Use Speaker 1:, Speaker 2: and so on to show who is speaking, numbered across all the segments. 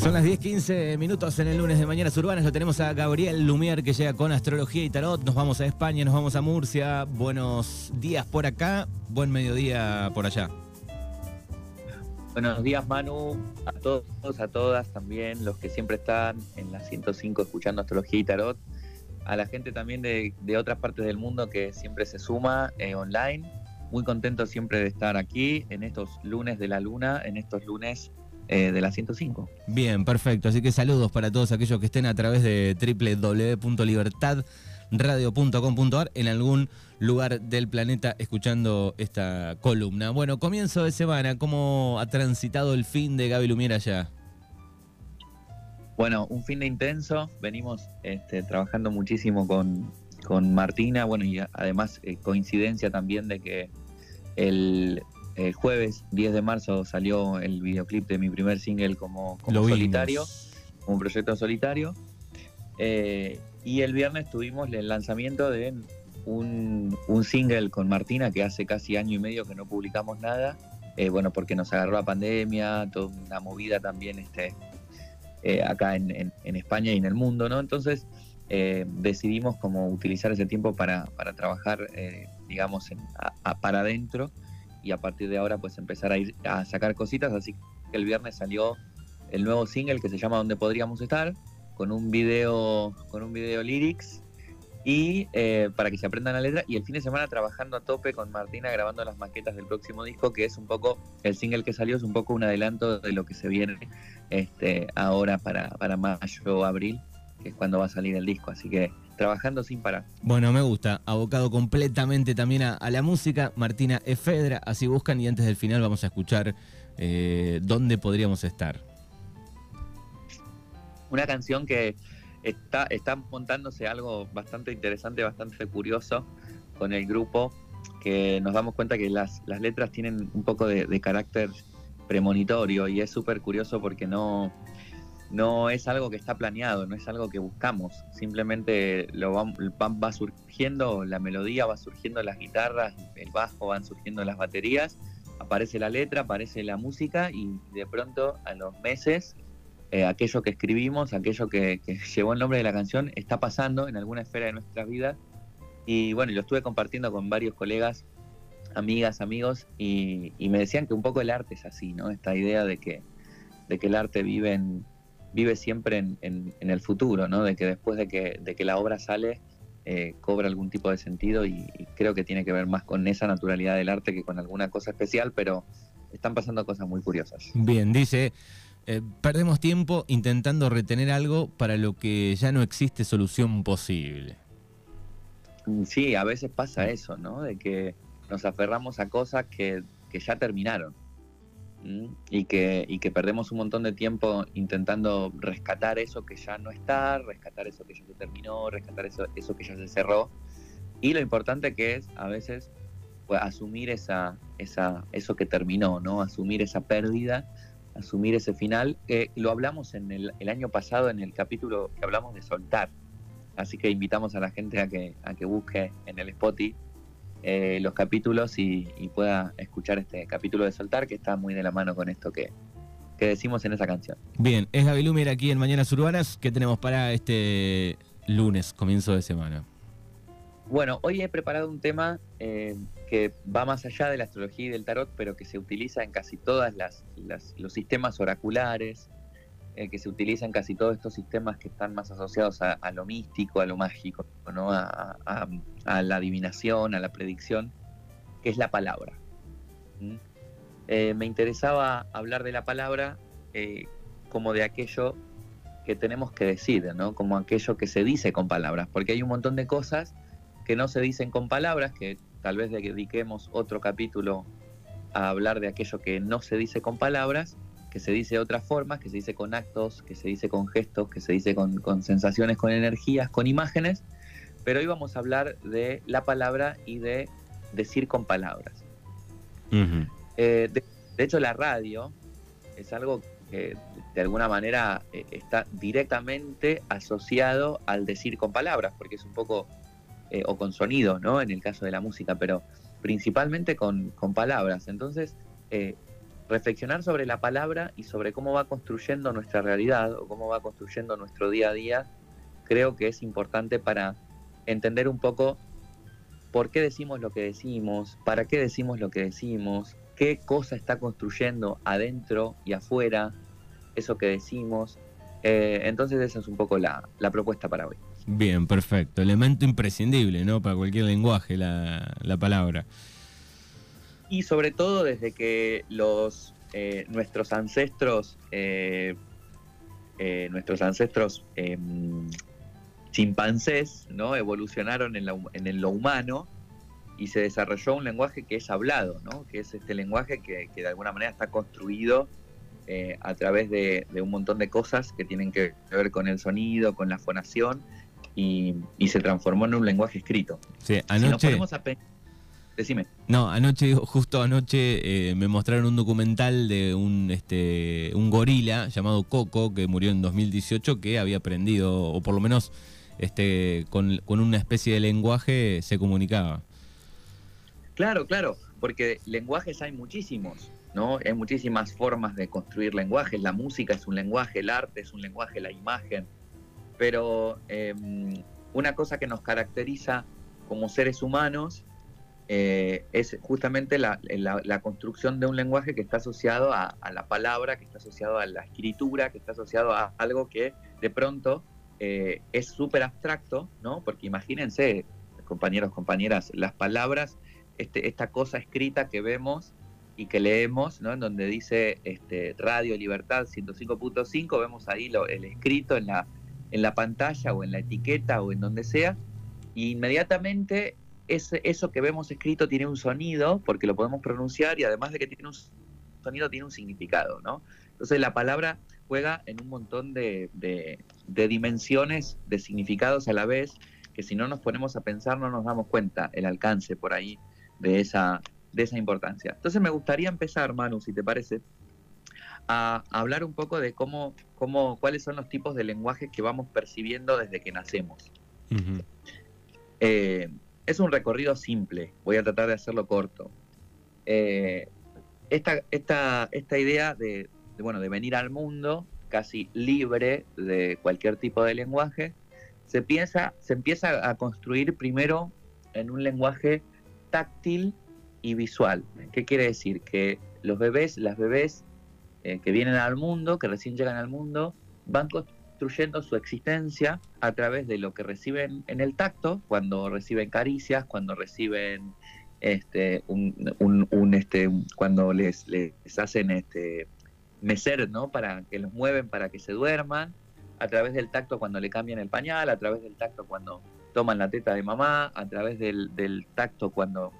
Speaker 1: Son las 10.15 minutos en el lunes de Mañanas Urbanas. Lo tenemos a Gabriel Lumier que llega con astrología y tarot. Nos vamos a España, nos vamos a Murcia. Buenos días por acá, buen mediodía por allá.
Speaker 2: Buenos días Manu, a todos, a todas también, los que siempre están en la 105 escuchando astrología y tarot. A la gente también de, otras partes del mundo que siempre se suma eh, online. Muy contento siempre de estar aquí en estos lunes de la luna, en estos lunes eh, de la 105.
Speaker 1: Bien, perfecto. Así que saludos para todos aquellos que estén a través de www.libertadradio.com.ar en algún lugar del planeta escuchando esta columna. Bueno, comienzo de semana, ¿cómo ha transitado el fin de Gaby Lumiera allá?
Speaker 2: Bueno, un fin de intenso, venimos este, trabajando muchísimo con, con Martina, bueno, y además eh, coincidencia también de que el el jueves 10 de marzo salió el videoclip de mi primer single como, solitario, como un proyecto solitario. Eh, y el viernes tuvimos el lanzamiento de un, single con Martina que hace casi año y medio que no publicamos nada. Eh, bueno, porque nos agarró la pandemia, toda una movida también este, eh, acá en, España y en el mundo, ¿no? Entonces decidimos como utilizar ese tiempo para, trabajar, digamos, para adentro y a partir de ahora pues empezar a ir a sacar cositas, así que el viernes salió el nuevo single que se llama Donde podríamos estar, con un video, con un video lyrics y eh, para que se aprendan la letra. Y el fin de semana trabajando a tope con Martina grabando las maquetas del próximo disco que es un poco el single que salió es un poco un adelanto de lo que se viene este ahora para, para mayo abril que es cuando va a salir el disco. Así que trabajando sin parar.
Speaker 1: Bueno, me gusta. Abocado completamente también a, la música. Martina Efedra, así buscan y antes del final vamos a escuchar eh, dónde podríamos estar.
Speaker 2: Una canción que está, está montándose algo bastante interesante, bastante curioso con el grupo, que nos damos cuenta que las, las letras tienen un poco de carácter premonitorio y es súper curioso porque no, no es algo que está planeado, no es algo que buscamos, simplemente lo va, va, surgiendo, la melodía va surgiendo las guitarras, el bajo van surgiendo las baterías, aparece la letra, aparece la música y de pronto a los meses eh, aquello que escribimos, aquello que, llevó el nombre de la canción está pasando en alguna esfera de nuestra vida. Y bueno, lo estuve compartiendo con varios colegas, amigas, amigos y, me decían que un poco el arte es así, ¿no? Esta idea de que, de que el arte vive en vive siempre en, el futuro, ¿no? De que después de que, de que la obra sale, eh, cobra algún tipo de sentido y, creo que tiene que ver más con esa naturalidad del arte que con alguna cosa especial, pero están pasando cosas muy curiosas.
Speaker 1: Bien, dice, eh, perdemos tiempo intentando retener algo para lo que ya no existe solución posible.
Speaker 2: Sí, a veces pasa eso, ¿no? De que nos aferramos a cosas que, que ya terminaron y que, y que perdemos un montón de tiempo intentando rescatar eso que ya no está, rescatar eso que ya se terminó, rescatar eso, eso que ya se cerró. Y lo importante que es a veces pues, asumir esa, esa, eso que terminó, ¿no? Asumir esa pérdida, asumir ese final. lo hablamos en el, el, año pasado en el capítulo que hablamos de soltar. Así que invitamos a la gente a que, a que busque en el Spotify eh, los capítulos y, pueda escuchar este capítulo de Soltar, que está muy de la mano con esto que, decimos en esa canción.
Speaker 1: Bien, es Gaby Lumier aquí en Mañanas Urbanas. ¿Qué tenemos para este lunes, comienzo de semana?
Speaker 2: Bueno, hoy he preparado un tema eh, que va más allá de la astrología y del tarot, pero que se utiliza en casi todas las, los sistemas oraculares, eh, que se utiliza en casi todos estos sistemas que están más asociados a, lo místico, a lo mágico, ¿no? a, la adivinación, a la predicción, que es la palabra. ¿Mm? Eh, me interesaba hablar de la palabra eh, como de aquello que tenemos que decir, ¿no? como aquello que se dice con palabras, porque hay un montón de cosas que no se dicen con palabras, que tal vez dediquemos otro capítulo a hablar de aquello que no se dice con palabras, que se dice de otras formas, que se dice con actos, que se dice con gestos, que se dice con, sensaciones, con energías, con imágenes, pero hoy vamos a hablar de la palabra y de decir con palabras. Eh, de, hecho, la radio es algo que de alguna manera eh, está directamente asociado al decir con palabras, porque es un poco, eh, o con sonido, ¿no? En el caso de la música, pero principalmente con, con palabras. Entonces, reflexionar sobre la palabra y sobre cómo va construyendo nuestra realidad o cómo va construyendo nuestro día a día, creo que es importante para entender un poco por qué decimos lo que decimos, para qué decimos lo que decimos, qué cosa está construyendo adentro y afuera eso que decimos. Eh, entonces esa es un poco la, propuesta para hoy.
Speaker 1: Bien, perfecto. Elemento imprescindible, ¿no? Para cualquier lenguaje, la, la palabra.
Speaker 2: Y sobre todo desde que los eh, nuestros ancestros, eh, nuestros ancestros em, chimpancés, ¿no? Evolucionaron en, en, lo humano y se desarrolló un lenguaje que es hablado, ¿no? Que es este lenguaje que, de alguna manera está construido eh, a través de, un montón de cosas que tienen que ver con el sonido, con la fonación y, se transformó en un lenguaje escrito.
Speaker 1: Sí, anoche... Decime. No, anoche, justo anoche, eh, me mostraron un documental de un, este, un gorila llamado Coco, que murió en 2018, que había aprendido, o por lo menos este, con, una especie de lenguaje se comunicaba.
Speaker 2: Claro, claro, porque lenguajes hay muchísimos, ¿no? Hay muchísimas formas de construir lenguajes. La música es un lenguaje, el arte es un lenguaje, la imagen. Pero em, una cosa que nos caracteriza como seres humanos eh, es justamente la, construcción de un lenguaje que está asociado a, la palabra, que está asociado a la escritura, que está asociado a algo que de pronto eh, es súper abstracto, ¿no? Porque imagínense, compañeros, compañeras, las palabras, este, esta cosa escrita que vemos y que leemos, ¿no? En donde dice este, Radio Libertad 105.5, vemos ahí lo, el escrito en la, en la pantalla o en la etiqueta o en donde sea, y inmediatamente ese, eso que vemos escrito tiene un sonido, porque lo podemos pronunciar, y además de que tiene un sonido, tiene un significado, ¿no? Entonces la palabra juega en un montón de, dimensiones, de significados a la vez, que si no nos ponemos a pensar no nos damos cuenta el alcance por ahí de esa, de esa importancia. Entonces me gustaría empezar, Manu, si te parece, a hablar un poco de cómo, cómo, cuáles son los tipos de lenguajes que vamos percibiendo desde que nacemos. Eh, es un recorrido simple, voy a tratar de hacerlo corto. Eh, esta, idea de, bueno, de venir al mundo casi libre de cualquier tipo de lenguaje, se, piensa, se empieza a construir primero en un lenguaje táctil y visual. ¿Qué quiere decir? Que los bebés, las bebés eh, que vienen al mundo, que recién llegan al mundo, van construyendo su existencia a través de lo que reciben en el tacto, cuando reciben caricias, cuando reciben este, un, este, cuando les, les hacen este, mecer, ¿no? Para que los mueven para que se duerman, a través del tacto cuando le cambian el pañal, a través del tacto cuando toman la teta de mamá, a través del, tacto cuando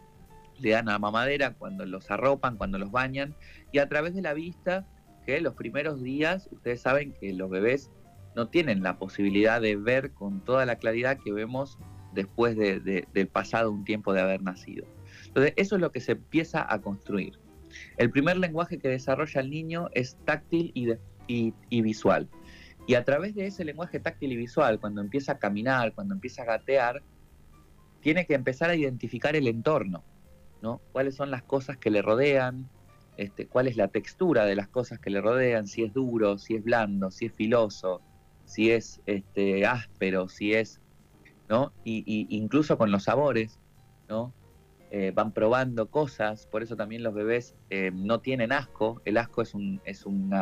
Speaker 2: le dan a mamadera, cuando los arropan, cuando los bañan, y a través de la vista, que los primeros días, ustedes saben que los bebés no tienen la posibilidad de ver con toda la claridad que vemos después del pasado un tiempo de haber nacido. Entonces, eso es lo que se empieza a construir. El primer lenguaje que desarrolla el niño es táctil y, visual. Y a través de ese lenguaje táctil y visual, cuando empieza a caminar, cuando empieza a gatear, tiene que empezar a identificar el entorno, ¿no? Cuáles son las cosas que le rodean, este, cuál es la textura de las cosas que le rodean, si es duro, si es blando, si es filoso, si es este, áspero, si es, ¿no? Y, incluso con los sabores, ¿no? Eh, van probando cosas, por eso también los bebés eh, no tienen asco, el asco es un, es un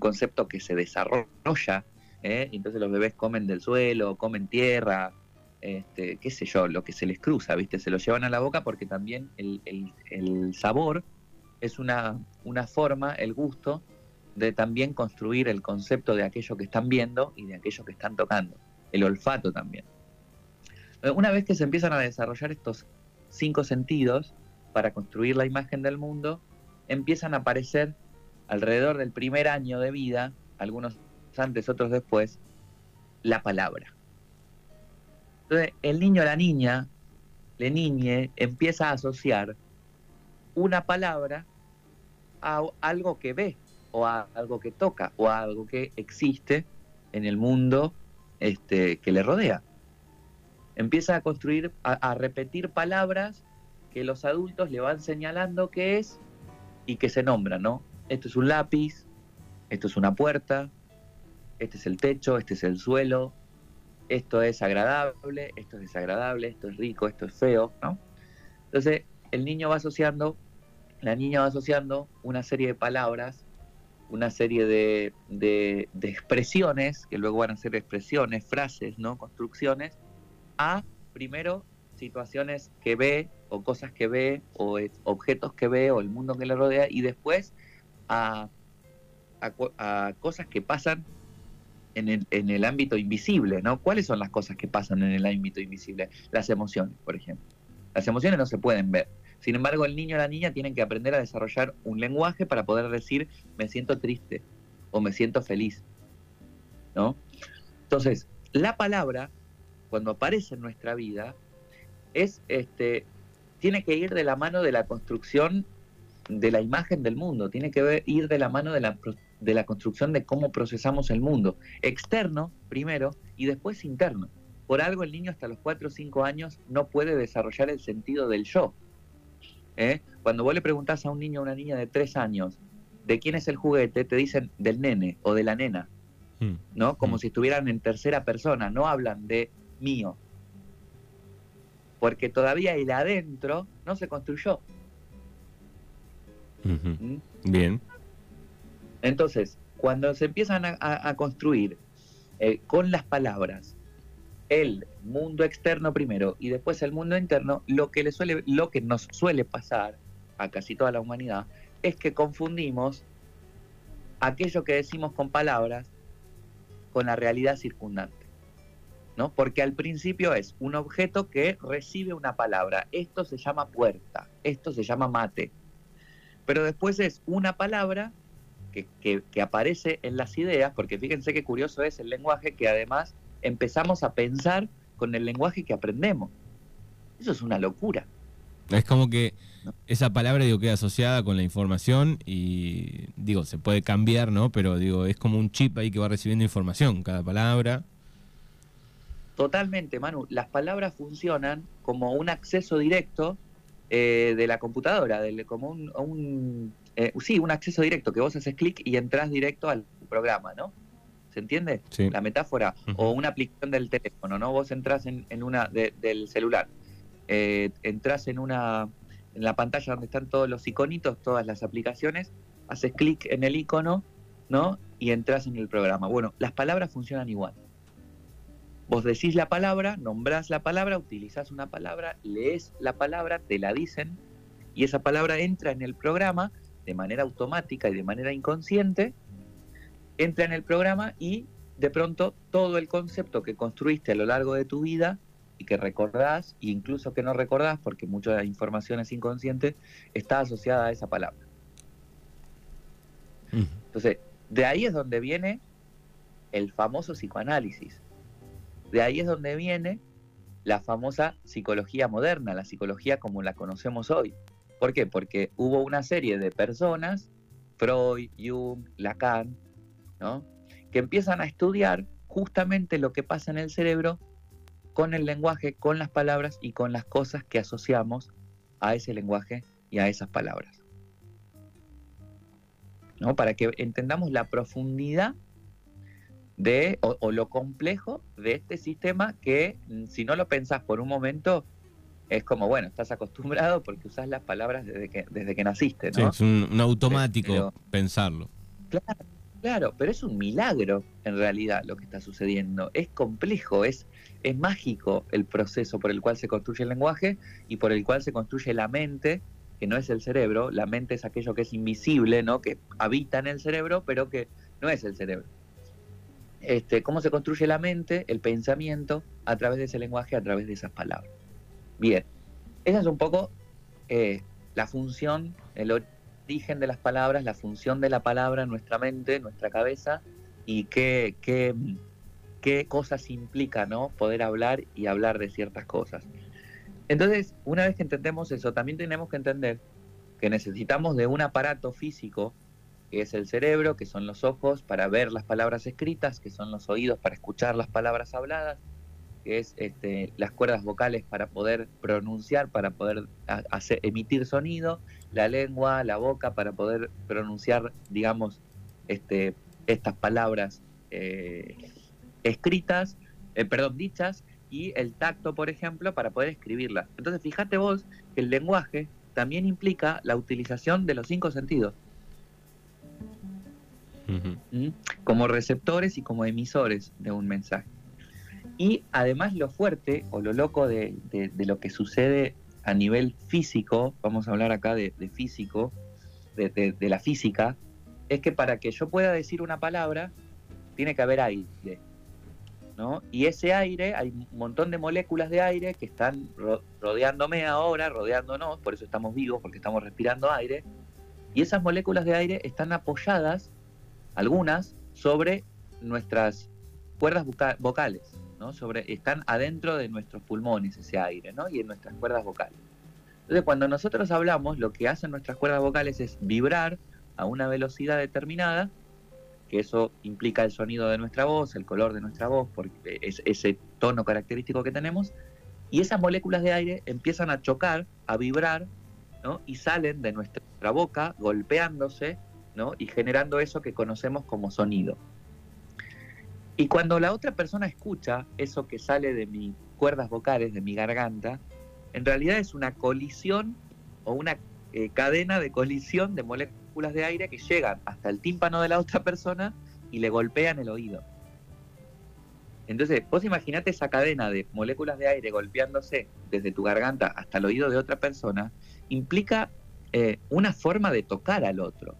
Speaker 2: concepto que se desarrolla, ¿eh? entonces los bebés comen del suelo, comen tierra, este, qué sé yo, lo que se les cruza, ¿viste? Se lo llevan a la boca porque también el, sabor es una, una forma, el gusto, de también construir el concepto de aquello que están viendo y de aquello que están tocando, el olfato también. Una vez que se empiezan a desarrollar estos cinco sentidos para construir la imagen del mundo, empiezan a aparecer alrededor del primer año de vida, algunos antes, otros después, la palabra. Entonces, el niño o la niña, le niñe, empieza a asociar una palabra a algo que ve, o a algo que toca, o a algo que existe en el mundo este, que le rodea empieza a construir, a, repetir palabras que los adultos le van señalando qué es y que se nombran, ¿no? Esto es un lápiz, esto es una puerta, este es el techo, este es el suelo, esto es agradable, esto es desagradable, esto es rico, esto es feo, ¿no? Entonces, el niño va asociando, la niña va asociando una serie de palabras, una serie de, de, expresiones, que luego van a ser expresiones, frases, ¿no? Construcciones, a, primero, situaciones que ve, o cosas que ve, o objetos que ve, o el mundo que le rodea, y después a, a cosas que pasan en el, en el ámbito invisible, ¿no? ¿Cuáles son las cosas que pasan en el ámbito invisible? Las emociones, por ejemplo. Las emociones no se pueden ver. Sin embargo, el niño o la niña tienen que aprender a desarrollar un lenguaje para poder decir me siento triste o me siento feliz. ¿No? Entonces, la palabra, cuando aparece en nuestra vida, es este, tiene que ir de la mano de la construcción de la imagen del mundo, tiene que ir de la mano de la de la construcción de cómo procesamos el mundo. Externo, primero, y después interno. Por algo el niño hasta los 4 o 5 años no puede desarrollar el sentido del yo. ¿Eh? Cuando vos le preguntás a un niño o una niña de 3 años de quién es el juguete, te dicen del nene o de la nena. Mm. ¿No? Como mm. si estuvieran en tercera persona, no hablan de mío. Porque todavía el adentro no se construyó.
Speaker 1: ¿Mm? Bien.
Speaker 2: Entonces, cuando se empiezan a, construir eh, con las palabras el mundo externo primero y después el mundo interno, lo que, le suele, lo que nos suele pasar a casi toda la humanidad es que confundimos aquello que decimos con palabras con la realidad circundante. ¿no? Porque al principio es un objeto que recibe una palabra. Esto se llama puerta, esto se llama mate. Pero después es una palabra que, aparece en las ideas, porque fíjense qué curioso es el lenguaje que además empezamos a pensar con el lenguaje que aprendemos. Eso es una locura.
Speaker 1: Es como que esa palabra digo queda asociada con la información y digo, se puede cambiar, ¿no? Pero digo, es como un chip ahí que va recibiendo información, cada palabra.
Speaker 2: Totalmente, Manu. Las palabras funcionan como un acceso directo eh, de la computadora, como un, eh, sí, un acceso directo, que vos haces clic y entras directo al programa, ¿no? ¿Se entiende? La metáfora. O una aplicación del teléfono, ¿no? Vos entras en, una del celular. Eh, entras en una en la pantalla donde están todos los iconitos, todas las aplicaciones, haces clic en el icono, ¿no? Y entras en el programa. Bueno, las palabras funcionan igual. Vos decís la palabra, nombrás la palabra, utilizás una palabra, lees la palabra, te la dicen, y esa palabra entra en el programa de manera automática y de manera inconsciente, entra en el programa y de pronto todo el concepto que construiste a lo largo de tu vida y que recordás, e incluso que no recordás, porque mucha de la información es inconsciente, está asociada a esa palabra. Entonces, de ahí es donde viene el famoso psicoanálisis. De ahí es donde viene la famosa psicología moderna, la psicología como la conocemos hoy. ¿Por qué? Porque hubo una serie de personas, Freud, Jung, Lacan, ¿no? que empiezan a estudiar justamente lo que pasa en el cerebro con el lenguaje, con las palabras y con las cosas que asociamos a ese lenguaje y a esas palabras. ¿No? Para que entendamos la profundidad de, o, o, lo complejo de este sistema que si no lo pensás por un momento, es como, bueno, estás acostumbrado porque usas las palabras desde que, desde que naciste, ¿no?
Speaker 1: es un, automático pensarlo.
Speaker 2: Claro, claro, pero es un milagro en realidad lo que está sucediendo. Es complejo, es, es mágico el proceso por el cual se construye el lenguaje y por el cual se construye la mente, que no es el cerebro, la mente es aquello que es invisible, ¿no? Que habita en el cerebro, pero que no es el cerebro. Este, cómo se construye la mente, el pensamiento, a través de ese lenguaje, a través de esas palabras. Bien, esa es un poco eh, la función, el origen de las palabras, la función de la palabra en nuestra mente, en nuestra cabeza y qué, qué, qué cosas implica ¿no? poder hablar y hablar de ciertas cosas. Entonces, una vez que entendemos eso, también tenemos que entender que necesitamos de un aparato físico, que es el cerebro, que son los ojos para ver las palabras escritas, que son los oídos para escuchar las palabras habladas, que es este, las cuerdas vocales para poder pronunciar, para poder hacer, emitir sonido, la lengua, la boca para poder pronunciar, digamos, este, estas palabras eh, escritas, eh, perdón, dichas, y el tacto, por ejemplo, para poder escribirlas. Entonces, fíjate vos que el lenguaje también implica la utilización de los cinco sentidos. ¿Mm? Como receptores y como emisores de un mensaje. Y además lo fuerte o lo loco de, lo que sucede a nivel físico, vamos a hablar acá de, físico, de, la física, es que para que yo pueda decir una palabra, tiene que haber aire. ¿no? Y ese aire, hay un montón de moléculas de aire que están rodeándome ahora, rodeándonos, por eso estamos vivos, porque estamos respirando aire, y esas moléculas de aire están apoyadas, algunas, sobre nuestras cuerdas vocales, Sobre, están adentro de nuestros pulmones ese aire. Y en nuestras cuerdas vocales. Entonces, cuando nosotros hablamos, lo que hacen nuestras cuerdas vocales es vibrar a una velocidad determinada, que eso implica el sonido de nuestra voz, el color de nuestra voz, porque es ese tono característico que tenemos, y esas moléculas de aire empiezan a chocar, a vibrar, y salen de nuestra boca golpeándose ¿no? y generando eso que conocemos como sonido. Y cuando la otra persona escucha eso que sale de mis cuerdas vocales, de mi garganta, en realidad es una colisión o una eh, cadena de colisión de moléculas de aire que llegan hasta el tímpano de la otra persona y le golpean el oído. Entonces, vos imaginate esa cadena de moléculas de aire golpeándose desde tu garganta hasta el oído de otra persona, implica eh, una forma de tocar al otro.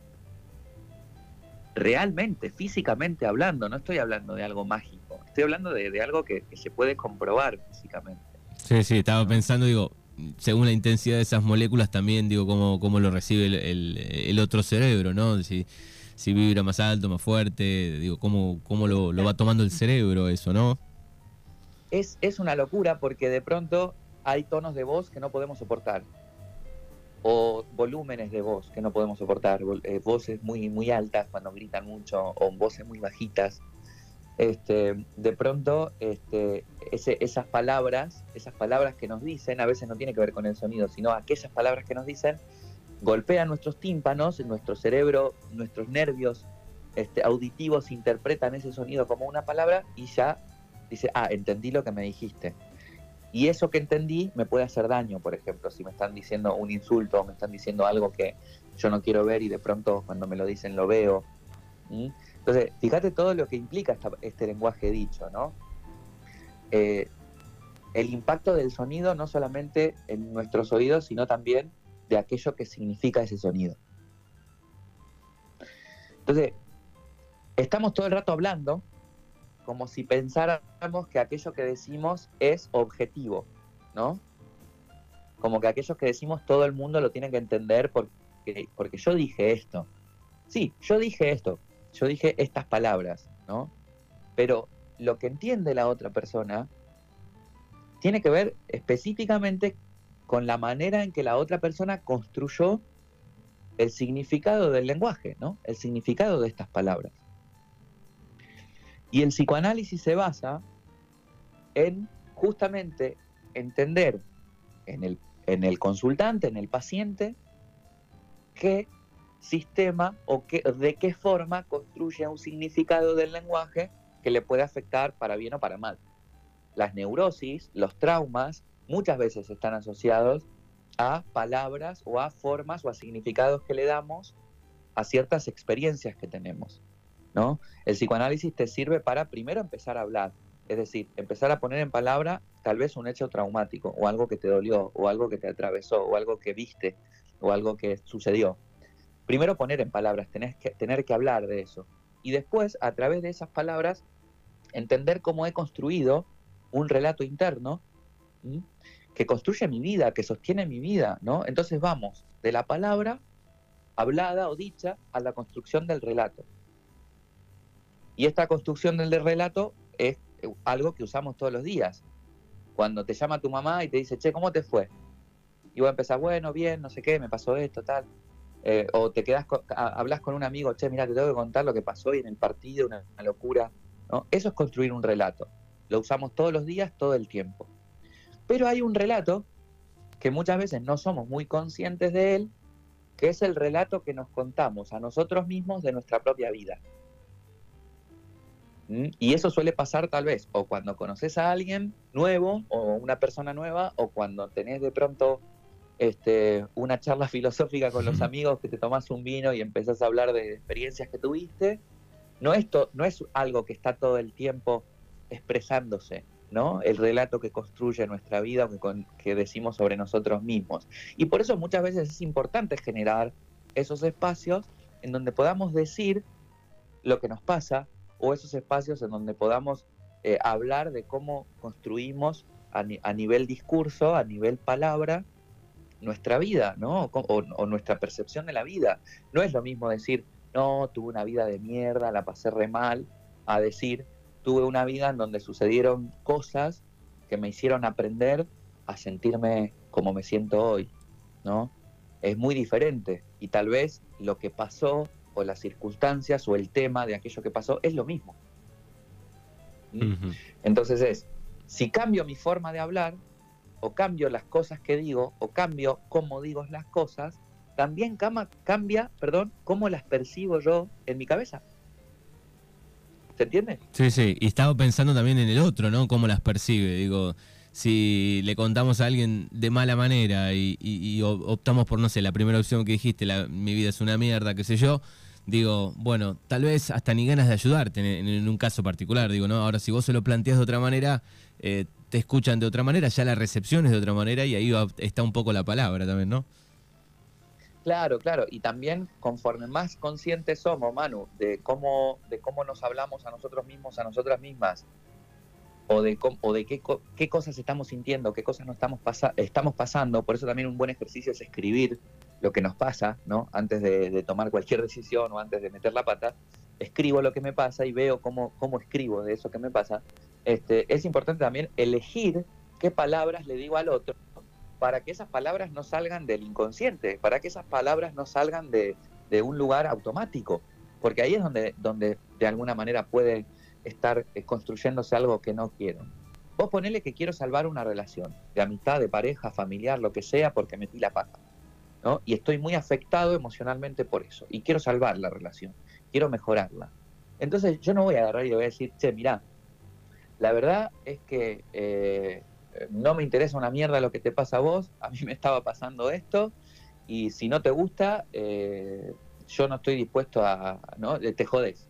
Speaker 2: Realmente, físicamente hablando, no estoy hablando de algo mágico, estoy hablando de, algo que, que, se puede comprobar físicamente.
Speaker 1: Sí, sí, estaba pensando, digo, según la intensidad de esas moléculas también digo cómo, cómo lo recibe el, otro cerebro, ¿no? Si, si vibra más alto, más fuerte, digo, cómo, cómo lo, va tomando el cerebro eso, ¿no?
Speaker 2: Es, es una locura porque de pronto hay tonos de voz que no podemos soportar o volúmenes de voz que no podemos soportar, eh, voces muy, muy altas cuando gritan mucho o voces muy bajitas este, de pronto este, esas palabras, esas palabras que nos dicen, a veces no tiene que ver con el sonido, sino aquellas palabras que nos dicen, golpean nuestros tímpanos, nuestro cerebro, nuestros nervios este, auditivos interpretan ese sonido como una palabra y ya dice, ah, entendí lo que me dijiste. Y eso que entendí me puede hacer daño, por ejemplo, si me están diciendo un insulto o me están diciendo algo que yo no quiero ver y de pronto cuando me lo dicen lo veo. Entonces, fíjate todo lo que implica este lenguaje dicho, ¿no? Eh, el impacto del sonido no solamente en nuestros oídos, sino también de aquello que significa ese sonido. Entonces, estamos todo el rato hablando como si pensáramos que aquello que decimos es objetivo, ¿no? Como que aquello que decimos todo el mundo lo tiene que entender porque, porque yo dije esto. Sí, yo dije esto, yo dije estas palabras, ¿no? Pero lo que entiende la otra persona tiene que ver específicamente con la manera en que la otra persona construyó el significado del lenguaje, ¿no? El significado de estas palabras. Y el psicoanálisis se basa en justamente entender en el, en el consultante, en el paciente, que sistema o de qué forma construye un significado del lenguaje que le puede afectar para bien o para mal. Las neurosis, los traumas, muchas veces están asociados a palabras o a formas o a significados que le damos a ciertas experiencias que tenemos. ¿No? El psicoanálisis te sirve para primero empezar a hablar, es decir, empezar a poner en palabra tal vez un hecho traumático o algo que te dolió o algo que te atravesó o algo que viste o algo que sucedió primero poner en palabras, tener que, tener que hablar de eso. Y después, a través de esas palabras, entender cómo he construido un relato interno que construye mi vida, que sostiene mi vida, ¿no? Entonces vamos de la palabra hablada o dicha a la construcción del relato. Y esta construcción del relato es algo que usamos todos los días. Cuando te llama tu mamá y te dice, che, ¿cómo te fue? Y voy a empezar, bueno, bien, no sé qué, me pasó esto, tal. Eh, o te quedas, hablas con un amigo, che, mira, te tengo que contar lo que pasó hoy en el partido, una, locura. ¿no? Eso es construir un relato. lo usamos todos los días, todo el tiempo. Pero hay un relato que muchas veces no somos muy conscientes de él, que es el relato que nos contamos a nosotros mismos de nuestra propia vida. Y eso suele pasar tal vez o cuando conoces a alguien nuevo o una persona nueva o cuando tenés de pronto este, una charla filosófica con los amigos que te tomas un vino y empezás a hablar de experiencias que tuviste. No, esto, no es algo que está todo el tiempo expresándose, ¿no? El relato que construye nuestra vida o que, que decimos sobre nosotros mismos. Y por eso muchas veces es importante generar esos espacios en donde podamos decir lo que nos pasa o esos espacios en donde podamos eh, hablar de cómo construimos a, nivel discurso, a nivel palabra, nuestra vida, ¿no? O, o, nuestra percepción de la vida. No es lo mismo decir, no, tuve una vida de mierda, la pasé re mal, a decir, tuve una vida en donde sucedieron cosas que me hicieron aprender a sentirme como me siento hoy, ¿no? Es muy diferente y tal vez lo que pasó o las circunstancias o el tema de aquello que pasó es lo mismo. ¿Mm? Entonces es, si cambio mi forma de hablar, o cambio las cosas que digo, o cambio cómo digo las cosas, también cambia, perdón, cómo las percibo yo en mi cabeza. ¿Se entiende?
Speaker 1: Sí, sí, y estaba pensando también en el otro, ¿no? Cómo las percibe. Digo, si le contamos a alguien de mala manera y, optamos por, no sé, la primera opción que dijiste, la, mi vida es una mierda, qué sé yo, digo, bueno, tal vez hasta ni ganas de ayudarte en, un caso particular, digo, ¿no? Ahora, si vos se lo planteas de otra manera, eh, te escuchan de otra manera, ya la recepción es de otra manera y ahí está un poco la palabra también, ¿no?
Speaker 2: Claro, claro, y también conforme más conscientes somos, Manu, de cómo, de cómo nos hablamos a nosotros mismos, a nosotras mismas, o de, o de qué, qué cosas estamos sintiendo, qué cosas nos estamos, estamos pasando, por eso también un buen ejercicio es escribir lo que nos pasa, ¿no? Antes de, tomar cualquier decisión o antes de meter la pata, escribo lo que me pasa y veo cómo, cómo escribo de eso que me pasa. Este, es importante también elegir qué palabras le digo al otro para que esas palabras no salgan del inconsciente, para que esas palabras no salgan de, un lugar automático, porque ahí es donde, donde de alguna manera puede estar eh, construyéndose algo que no quiero. Vos ponele que quiero salvar una relación, de amistad, de pareja, familiar, lo que sea, porque metí la pata. ¿No? Y estoy muy afectado emocionalmente por eso. Y quiero salvar la relación, quiero mejorarla. Entonces yo no voy a agarrar y le voy a decir, che, mirá, la verdad es que eh, no me interesa una mierda lo que te pasa a vos, a mí me estaba pasando esto, y si no te gusta, eh, yo no estoy dispuesto a, ¿no? Te jodes.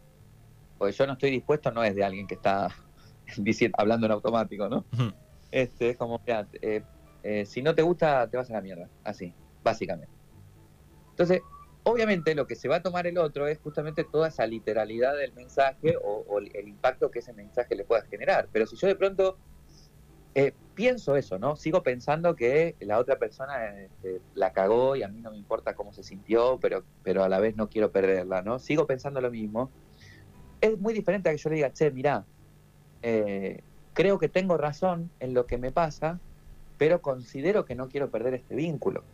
Speaker 2: Porque yo no estoy dispuesto, no es de alguien que está diciendo, hablando en automático, ¿no? Este, es como, mira, eh, eh, si no te gusta, te vas a la mierda, así, básicamente. Entonces, obviamente lo que se va a tomar el otro es justamente toda esa literalidad del mensaje o el impacto que ese mensaje le pueda generar. Pero si yo de pronto eh, pienso eso, ¿no? Sigo pensando que la otra persona este, la cagó y a mí no me importa cómo se sintió, pero, pero a la vez no quiero perderla, ¿no? Sigo pensando lo mismo. Es muy diferente a que yo le diga, che, mirá, eh, creo que tengo razón en lo que me pasa, pero considero que no quiero perder este vínculo.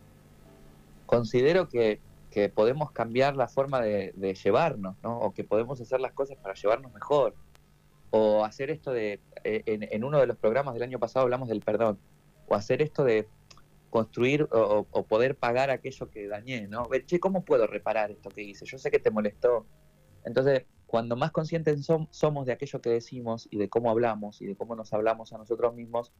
Speaker 2: Considero que, podemos cambiar la forma de, llevarnos, ¿no? O que podemos hacer las cosas para llevarnos mejor o hacer esto de, eh, en, uno de los programas del año pasado hablamos del perdón, o hacer esto de construir o, poder pagar aquello que dañé, ¿no? Ver, che, ¿cómo puedo reparar esto que hice? Yo sé que te molestó. Entonces, cuando más conscientes somos de aquello que decimos y de cómo hablamos y de cómo nos hablamos a nosotros mismos,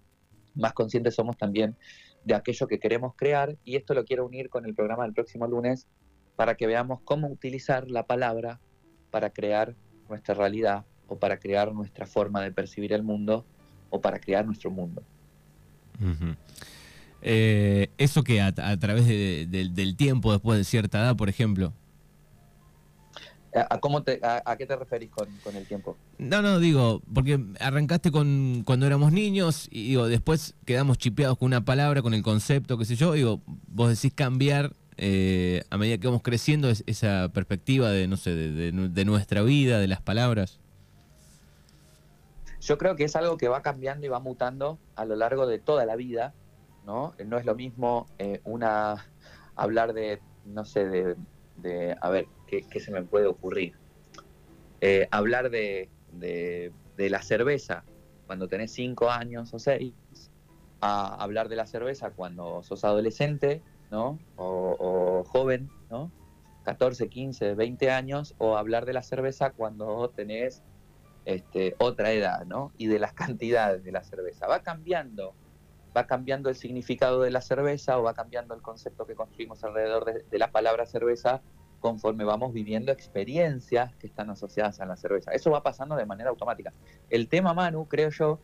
Speaker 2: más conscientes somos también de aquello que queremos crear y esto lo quiero unir con el programa del próximo lunes para que veamos cómo utilizar la palabra para crear nuestra realidad o para crear nuestra forma de percibir el mundo o para crear nuestro mundo.
Speaker 1: Eh, ¿Eso que a, través del tiempo, después de cierta edad, por ejemplo?
Speaker 2: ¿A, cómo te, a, qué te referís con, el tiempo?
Speaker 1: No, no, digo, porque arrancaste con cuando éramos niños y digo, después quedamos chipeados con una palabra, con el concepto, qué sé yo, digo, vos decís cambiar eh, a medida que vamos creciendo esa perspectiva de, no sé, de nuestra vida, de las palabras.
Speaker 2: Yo creo que es algo que va cambiando y va mutando a lo largo de toda la vida, ¿no? No es lo mismo eh, una hablar de, no sé, de, a ver, ¿qué, se me puede ocurrir? Eh, hablar de, de, la cerveza cuando tenés 5 años o 6, a hablar de la cerveza cuando sos adolescente, ¿no? O, joven, ¿no? 14, 15, 20 años, o hablar de la cerveza cuando tenés este, otra edad, ¿no? Y de las cantidades de la cerveza. Va cambiando, va cambiando el significado de la cerveza o va cambiando el concepto que construimos alrededor de, la palabra cerveza conforme vamos viviendo experiencias que están asociadas a la cerveza. Eso va pasando de manera automática. El tema, Manu, creo yo,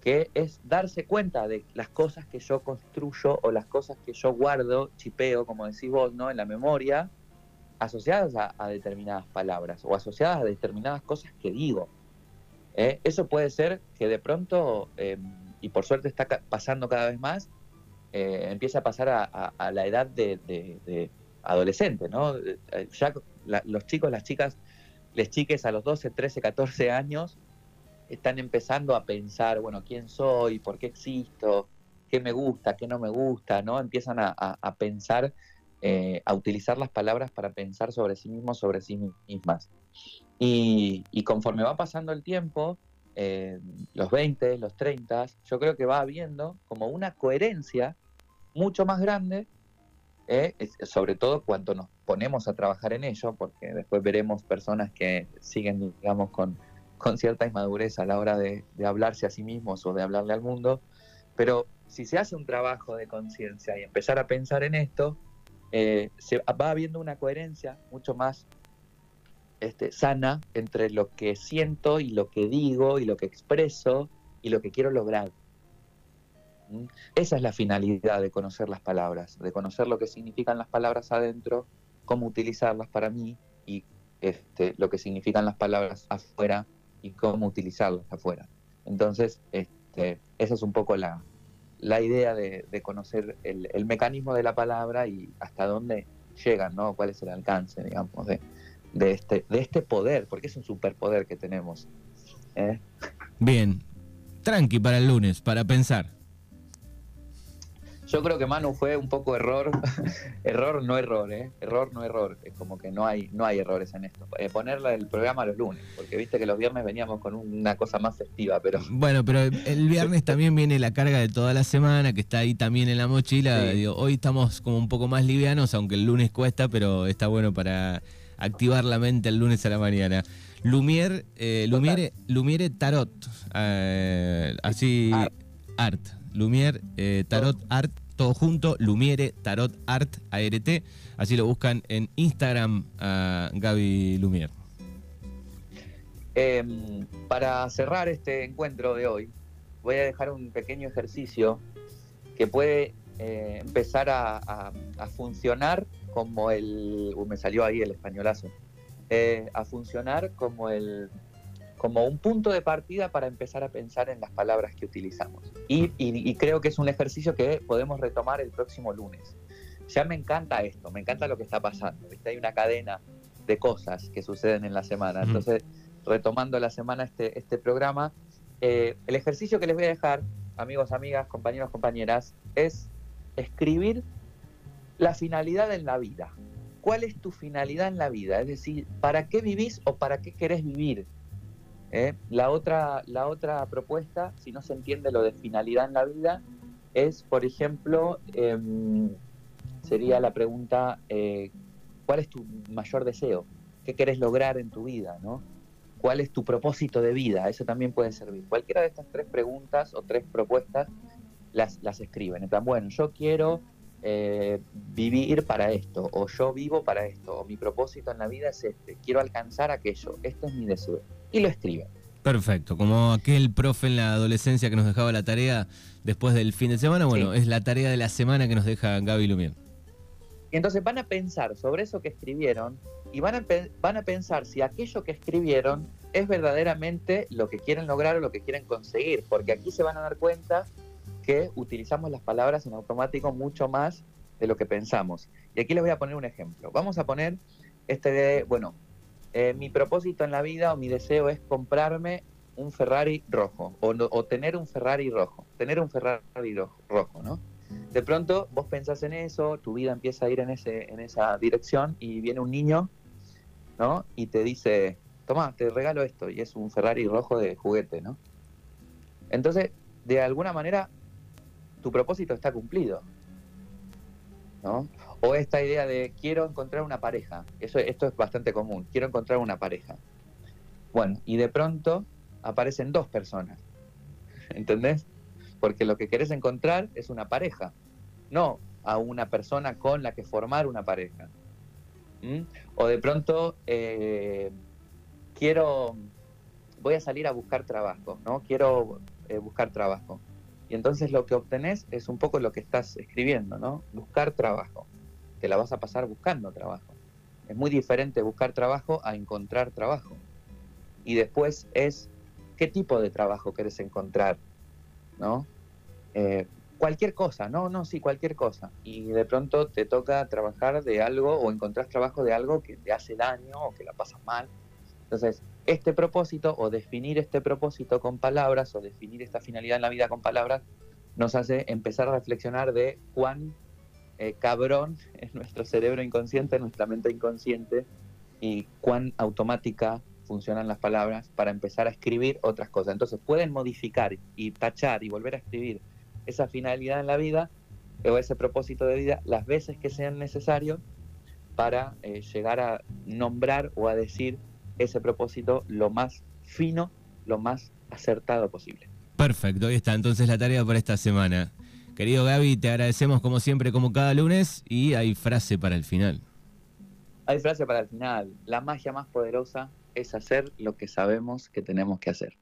Speaker 2: que es darse cuenta de las cosas que yo construyo o las cosas que yo guardo, chipeo, como decís vos, ¿no? En la memoria, asociadas a, determinadas palabras o asociadas a determinadas cosas que digo. ¿eh? Eso puede ser que de pronto, em, y por suerte está pasando cada vez más, eh, empieza a pasar a, la edad de, adolescente, ¿no? Eh, ya los chicos, las chicas, les chiques a los 12, 13, 14 años están empezando a pensar, bueno, quién soy, por qué existo, qué me gusta, qué no me gusta, ¿no? Empiezan a, pensar, a utilizar las palabras para pensar sobre sí mismos, sobre sí mismas. Y, conforme va pasando el tiempo, eh, los 20, los 30, yo creo que va habiendo como una coherencia mucho más grande, eh, sobre todo cuando nos ponemos a trabajar en ello, porque después veremos personas que siguen, digamos, con, con cierta inmadurez a la hora de, hablarse a sí mismos o de hablarle al mundo, pero si se hace un trabajo de conciencia y empezar a pensar en esto, eh, se va habiendo una coherencia mucho más este, sana entre lo que siento y lo que digo y lo que expreso y lo que quiero lograr. Esa es la finalidad de conocer las palabras, de conocer lo que significan las palabras adentro, cómo utilizarlas para mí y este, lo que significan las palabras afuera y cómo utilizarlas afuera. Entonces, este, esa es un poco la, idea de, conocer el, el, mecanismo de la palabra y hasta dónde llegan, ¿no? cuál es el alcance, digamos, de, de este, de este poder, porque es un superpoder que tenemos. ¿eh?
Speaker 1: Bien, tranqui para el lunes, para pensar.
Speaker 2: Yo creo que Manu fue un poco error, error no error, ¿eh? error no error, es como que no hay, no hay errores en esto. Eh, ponerle el programa los lunes, porque viste que los viernes veníamos con una cosa más festiva, pero...
Speaker 1: Bueno, pero el viernes también viene la carga de toda la semana, que está ahí también en la mochila. hoy estamos como un poco más livianos, aunque el lunes cuesta, pero está bueno para activar la mente el lunes a la mañana. Lumiere, eh, Lumiere, Tarot, eh, así, Art. Lumiere eh, Tarot Art, todo junto, Lumiere Tarot Art, ART, así lo buscan en Instagram a Gaby Lumiere.
Speaker 2: Em, para cerrar este encuentro de hoy, voy a dejar un pequeño ejercicio que puede empezar a funcionar como el, uh, me salió ahí el españolazo, eh, a funcionar como, el, como un punto de partida para empezar a pensar en las palabras que utilizamos. Y, creo que es un ejercicio que podemos retomar el próximo lunes. Ya me encanta esto, me encanta lo que está pasando. Hay una cadena de cosas que suceden en la semana. Entonces, retomando la semana este, este programa, eh, el ejercicio que les voy a dejar, amigos, amigas, compañeros, compañeras, es escribir la finalidad en la vida. ¿Cuál es tu finalidad en la vida? Es decir, ¿para qué vivís o para qué querés vivir? ¿Eh? La, otra, la otra propuesta, si no se entiende lo de finalidad en la vida, es, por ejemplo, em, sería la pregunta, eh, ¿cuál es tu mayor deseo? ¿Qué querés lograr en tu vida? ¿no? ¿Cuál es tu propósito de vida? Eso también puede servir. Cualquiera de estas tres preguntas o tres propuestas las, las escriben. En plan, bueno, yo quiero eh, vivir para esto, o yo vivo para esto, o mi propósito en la vida es este, quiero alcanzar aquello, este es mi deseo. Y lo escriben.
Speaker 1: Perfecto, como aquel profe en la adolescencia que nos dejaba la tarea después del fin de semana, bueno, es la tarea de la semana que nos deja Gaby Lumier.
Speaker 2: Y entonces van a pensar sobre eso que escribieron y van a, van a pensar si aquello que escribieron es verdaderamente lo que quieren lograr o lo que quieren conseguir, porque aquí se van a dar cuenta que utilizamos las palabras en automático mucho más de lo que pensamos. Y aquí les voy a poner un ejemplo. Vamos a poner este de, bueno, eh, mi propósito en la vida o mi deseo es comprarme un Ferrari rojo o, tener un Ferrari rojo, tener un Ferrari rojo, ¿no? De pronto vos pensás en eso, tu vida empieza a ir en, ese, en esa dirección y viene un niño, ¿no? Y te dice, toma, te regalo esto y es un Ferrari rojo de juguete, ¿no? Entonces, de alguna manera, tu propósito está cumplido. ¿no? O esta idea de quiero encontrar una pareja. Eso, esto es bastante común. Quiero encontrar una pareja. Bueno, y de pronto aparecen dos personas. ¿Entendés? Porque lo que querés encontrar es una pareja, no a una persona con la que formar una pareja. O de pronto eh, quiero, voy a salir a buscar trabajo, ¿no? Quiero eh, buscar trabajo. Y entonces lo que obtenés es un poco lo que estás escribiendo, ¿no? Buscar trabajo. Te la vas a pasar buscando trabajo. Es muy diferente buscar trabajo a encontrar trabajo. Y después es qué tipo de trabajo querés encontrar, ¿no? Eh, cualquier cosa, no, no, sí, cualquier cosa. Y de pronto te toca trabajar de algo o encontrás trabajo de algo que te hace daño o que la pasas mal. Entonces, este propósito o definir este propósito con palabras o definir esta finalidad en la vida con palabras nos hace empezar a reflexionar de cuán eh, cabrón es nuestro cerebro inconsciente, nuestra mente inconsciente y cuán automática funcionan las palabras para empezar a escribir otras cosas. Entonces pueden modificar y tachar y volver a escribir esa finalidad en la vida o ese propósito de vida las veces que sean necesarios para eh, llegar a nombrar o a decir ese propósito lo más fino, lo más acertado posible.
Speaker 1: Perfecto, ahí está entonces la tarea para esta semana. Querido Gaby, te agradecemos como siempre, como cada lunes, y hay frase para el final.
Speaker 2: Hay frase para el final. La magia más poderosa es hacer lo que sabemos que tenemos que hacer.